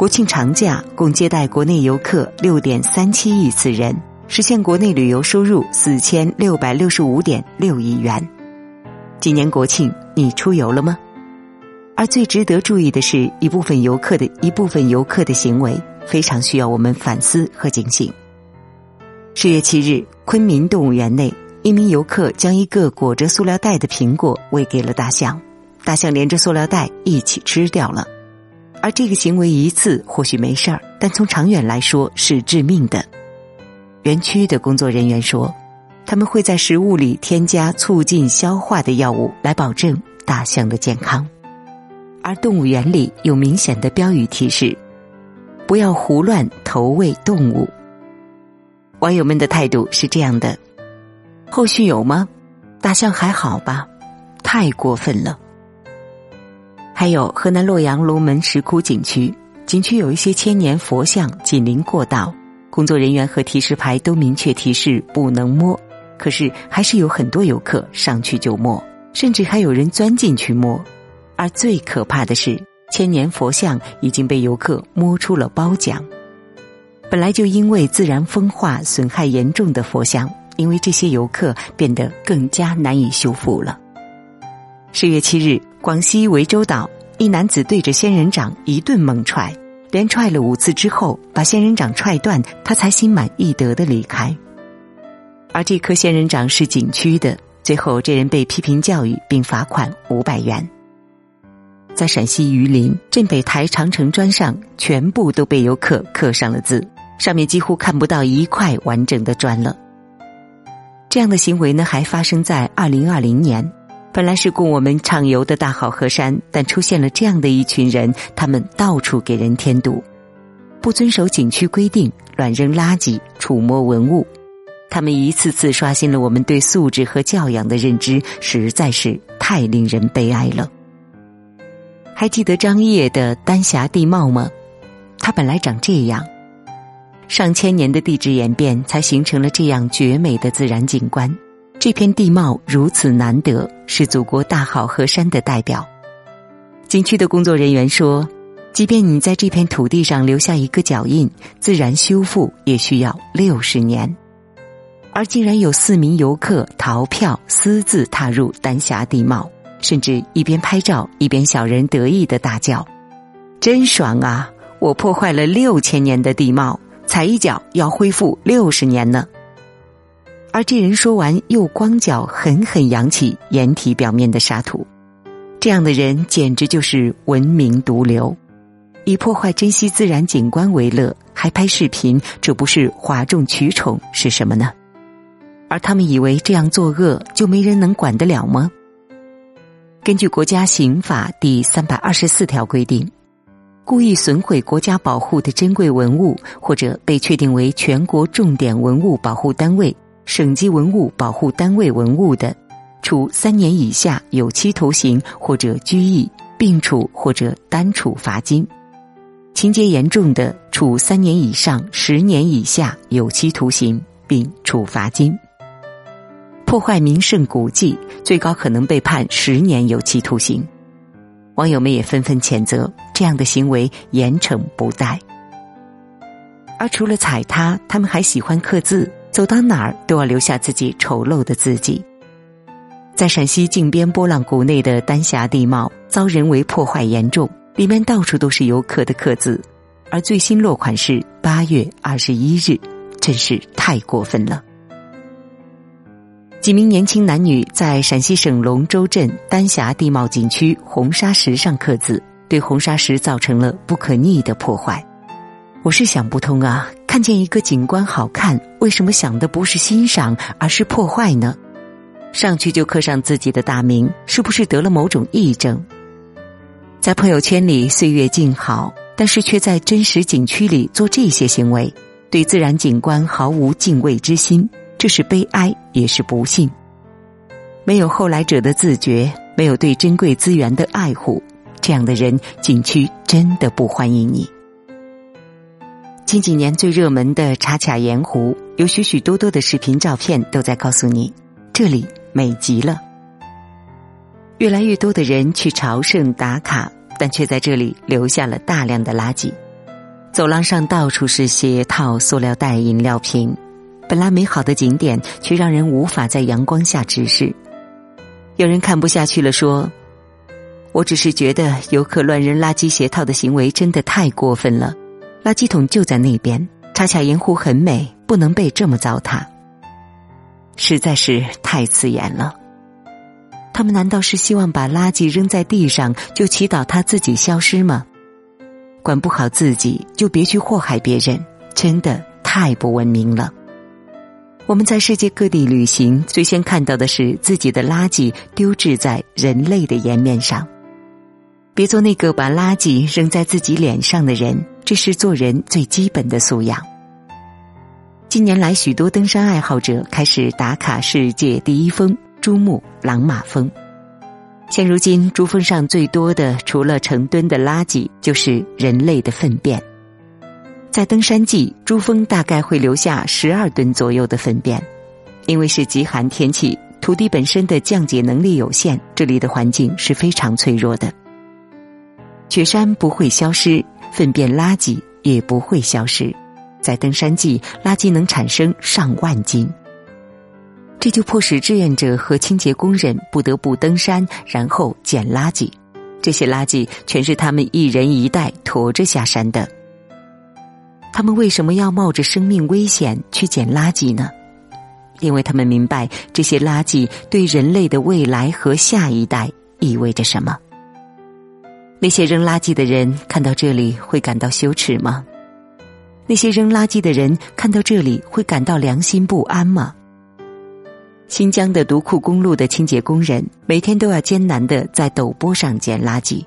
国庆长假共接待国内游客六点三七亿次人，实现国内旅游收入四千六百六十五点六亿元。今年国庆你出游了吗？而最值得注意的是一部分游客的一部分游客的行为，非常需要我们反思和警醒。十月七日，昆明动物园内，一名游客将一个裹着塑料袋的苹果喂给了大象，大象连着塑料袋一起吃掉了。而这个行为一次或许没事儿，但从长远来说是致命的。园区的工作人员说，他们会在食物里添加促进消化的药物，来保证大象的健康。而动物园里有明显的标语提示：不要胡乱投喂动物。网友们的态度是这样的：后续有吗？大象还好吧？太过分了。还有河南洛阳龙门石窟景区，景区有一些千年佛像紧邻过道，工作人员和提示牌都明确提示不能摸，可是还是有很多游客上去就摸，甚至还有人钻进去摸。而最可怕的是，千年佛像已经被游客摸出了褒奖。本来就因为自然风化损害严重的佛像，因为这些游客变得更加难以修复了。十月七日。广西涠洲岛，一男子对着仙人掌一顿猛踹，连踹了五次之后，把仙人掌踹断，他才心满意得的离开。而这棵仙人掌是景区的，最后这人被批评教育并罚款五百元。在陕西榆林镇北台长城砖上，全部都被游客刻上了字，上面几乎看不到一块完整的砖了。这样的行为呢，还发生在二零二零年。本来是供我们畅游的大好河山，但出现了这样的一群人，他们到处给人添堵，不遵守景区规定，乱扔垃圾，触摸文物，他们一次次刷新了我们对素质和教养的认知，实在是太令人悲哀了。还记得张掖的丹霞地貌吗？它本来长这样，上千年的地质演变才形成了这样绝美的自然景观。这片地貌如此难得，是祖国大好河山的代表。景区的工作人员说，即便你在这片土地上留下一个脚印，自然修复也需要六十年。而竟然有四名游客逃票私自踏入丹霞地貌，甚至一边拍照一边小人得意的大叫：“真爽啊！我破坏了六千年的地貌，踩一脚要恢复六十年呢。”而这人说完，又光脚狠狠扬起掩体表面的沙土。这样的人简直就是文明毒瘤，以破坏珍稀自然景观为乐，还拍视频，这不是哗众取宠是什么呢？而他们以为这样作恶就没人能管得了吗？根据国家刑法第三百二十四条规定，故意损毁国家保护的珍贵文物，或者被确定为全国重点文物保护单位。省级文物保护单位文物的，处三年以下有期徒刑或者拘役，并处或者单处罚金；情节严重的，处三年以上十年以下有期徒刑，并处罚金。破坏名胜古迹，最高可能被判十年有期徒刑。网友们也纷纷谴责这样的行为，严惩不贷。而除了踩踏，他们还喜欢刻字。走到哪儿都要留下自己丑陋的自己。在陕西靖边波浪谷内的丹霞地貌遭人为破坏严重，里面到处都是游客的刻字，而最新落款是八月二十一日，真是太过分了。几名年轻男女在陕西省龙州镇丹霞地貌景区红砂石上刻字，对红砂石造成了不可逆的破坏。我是想不通啊！看见一个景观好看，为什么想的不是欣赏，而是破坏呢？上去就刻上自己的大名，是不是得了某种癔症？在朋友圈里岁月静好，但是却在真实景区里做这些行为，对自然景观毫无敬畏之心，这是悲哀，也是不幸。没有后来者的自觉，没有对珍贵资源的爱护，这样的人，景区真的不欢迎你。近几年最热门的茶卡盐湖，有许许多多的视频照片都在告诉你，这里美极了。越来越多的人去朝圣打卡，但却在这里留下了大量的垃圾。走廊上到处是鞋套、塑料袋、饮料瓶，本来美好的景点，却让人无法在阳光下直视。有人看不下去了，说：“我只是觉得游客乱扔垃圾鞋套的行为真的太过分了。垃圾桶就在那边，恰恰盐湖很美，不能被这么糟蹋。实在是太刺眼了。他们难道是希望把垃圾扔在地上，就祈祷它自己消失吗？”管不好自己，就别去祸害别人，真的太不文明了。我们在世界各地旅行，最先看到的是自己的垃圾丢置在人类的颜面上。别做那个把垃圾扔在自己脸上的人，这是做人最基本的素养。近年来，许多登山爱好者开始打卡世界第一峰——珠穆朗玛峰。现如今，珠峰上最多的除了成吨的垃圾，就是人类的粪便。在登山季，珠峰大概会留下十二吨左右的粪便。因为是极寒天气，土地本身的降解能力有限，这里的环境是非常脆弱的。雪山不会消失，粪便垃圾也不会消失。在登山季，垃圾能产生上万斤。这就迫使志愿者和清洁工人不得不登山，然后捡垃圾。这些垃圾全是他们一人一袋驮着下山的。他们为什么要冒着生命危险去捡垃圾呢？因为他们明白这些垃圾对人类的未来和下一代意味着什么。那些扔垃圾的人看到这里会感到羞耻吗？那些扔垃圾的人看到这里会感到良心不安吗？新疆的独库公路的清洁工人每天都要艰难的在陡坡上捡垃圾。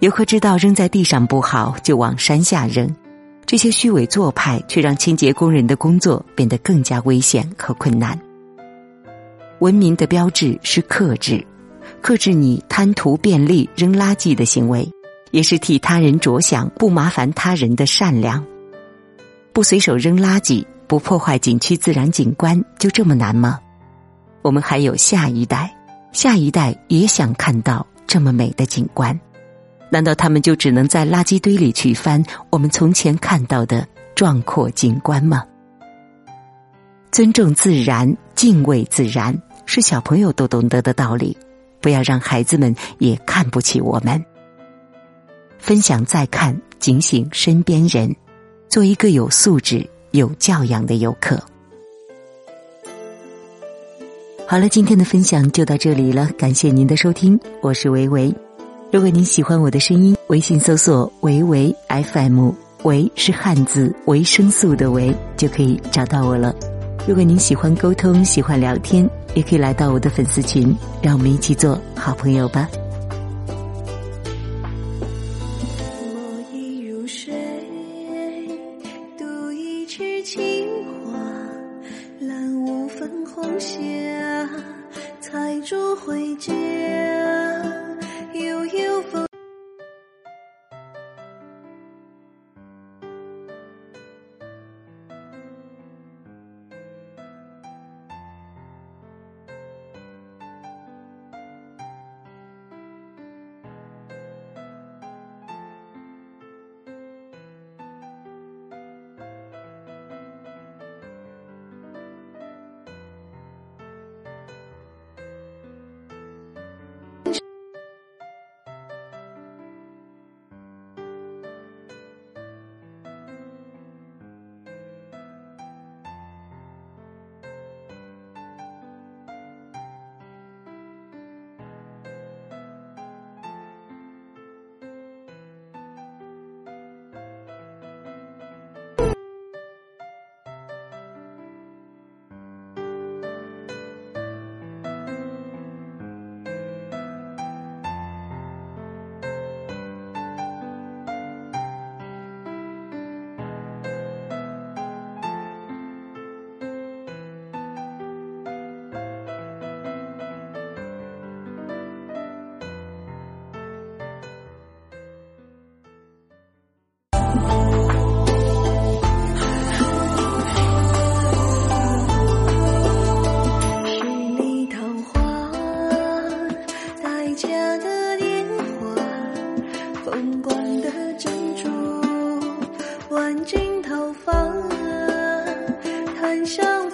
游客知道扔在地上不好，就往山下扔。这些虚伪做派却让清洁工人的工作变得更加危险和困难。文明的标志是克制，克制你贪图便利扔垃圾的行为，也是替他人着想、不麻烦他人的善良。不随手扔垃圾，不破坏景区自然景观，就这么难吗？我们还有下一代，下一代也想看到这么美的景观，难道他们就只能在垃圾堆里去翻我们从前看到的壮阔景观吗？尊重自然，敬畏自然，是小朋友都懂得的道理，不要让孩子们也看不起我们。分享再看，警醒身边人，做一个有素质、有教养的游客。好了，今天的分享就到这里了，感谢您的收听，我是维维。如果您喜欢我的声音，微信搜索“维维 FM”，维是汉字维生素的维，就可以找到我了。如果您喜欢沟通，喜欢聊天，也可以来到我的粉丝群，让我们一起做好朋友吧。生